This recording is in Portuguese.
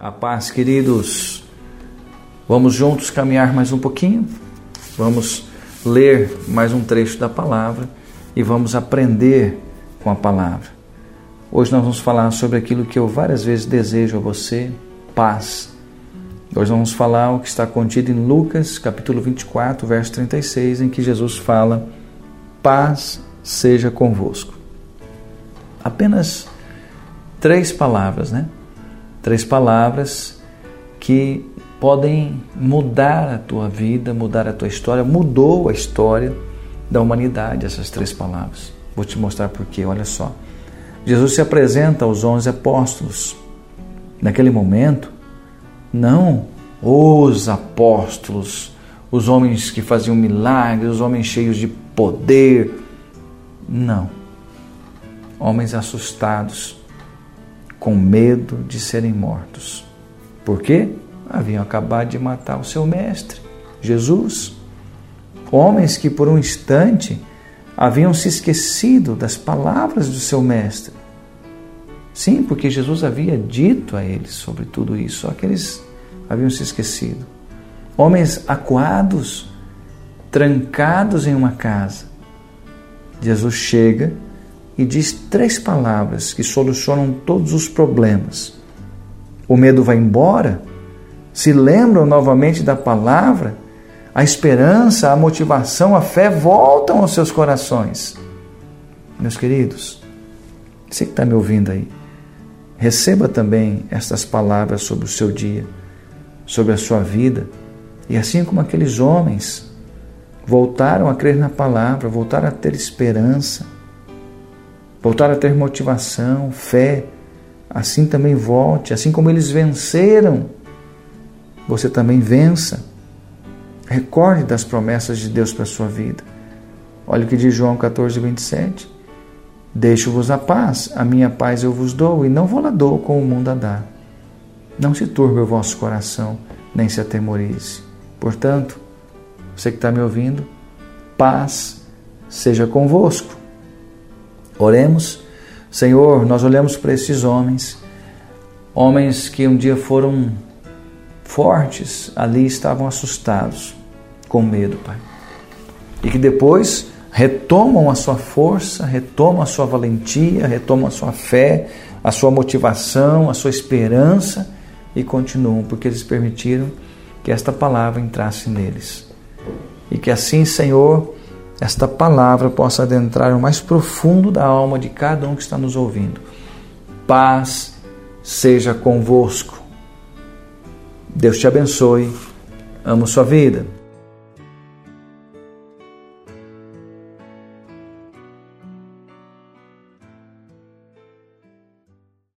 A paz, queridos. Vamos juntos caminhar mais um pouquinho. Vamos ler mais um trecho da palavra e vamos aprender com a palavra. Hoje nós vamos falar sobre aquilo que eu várias vezes desejo a você, paz. Hoje vamos falar o que está contido em Lucas, capítulo 24, verso 36, em que Jesus fala: Paz seja convosco. Apenas três palavras, né? Três palavras que podem mudar a tua vida, mudar a tua história. Mudou a história da humanidade, essas três palavras. Vou te mostrar por quê, olha só. Jesus se apresenta aos onze apóstolos. Naquele momento, não os apóstolos, os homens que faziam milagres, os homens cheios de poder. Não. Homens assustados, com medo de serem mortos. Por quê? Haviam acabado de matar o seu mestre, Jesus. Homens que por um instante haviam se esquecido das palavras do seu mestre. Sim, porque Jesus havia dito a eles sobre tudo isso, só que eles haviam se esquecido. Homens acuados, trancados em uma casa. Jesus chega e diz três palavras que solucionam todos os problemas. O medo vai embora, se lembram novamente da palavra, a esperança, a motivação, a fé voltam aos seus corações. Meus queridos, você que está me ouvindo aí, receba também estas palavras sobre o seu dia, sobre a sua vida, e assim como aqueles homens voltaram a crer na palavra, voltaram a ter esperança, voltar a ter motivação, fé, assim também volte, assim como eles venceram, você também vença. Recorde das promessas de Deus para a sua vida. Olha o que diz João 14, 27. Deixo-vos a paz, a minha paz eu vos dou, e não vou lá dou como o mundo a dá. Não se turbe o vosso coração, nem se atemorize. Portanto, você que está me ouvindo, paz seja convosco. Oremos. Senhor, nós olhamos para esses homens, homens que um dia foram fortes, ali estavam assustados, com medo, Pai. E que depois retomam a sua força, retomam a sua valentia, retomam a sua fé, a sua motivação, a sua esperança e continuam, porque eles permitiram que esta palavra entrasse neles. E que assim, Senhor, esta palavra possa adentrar no mais profundo da alma de cada um que está nos ouvindo. Paz seja convosco. Deus te abençoe. Amo sua vida.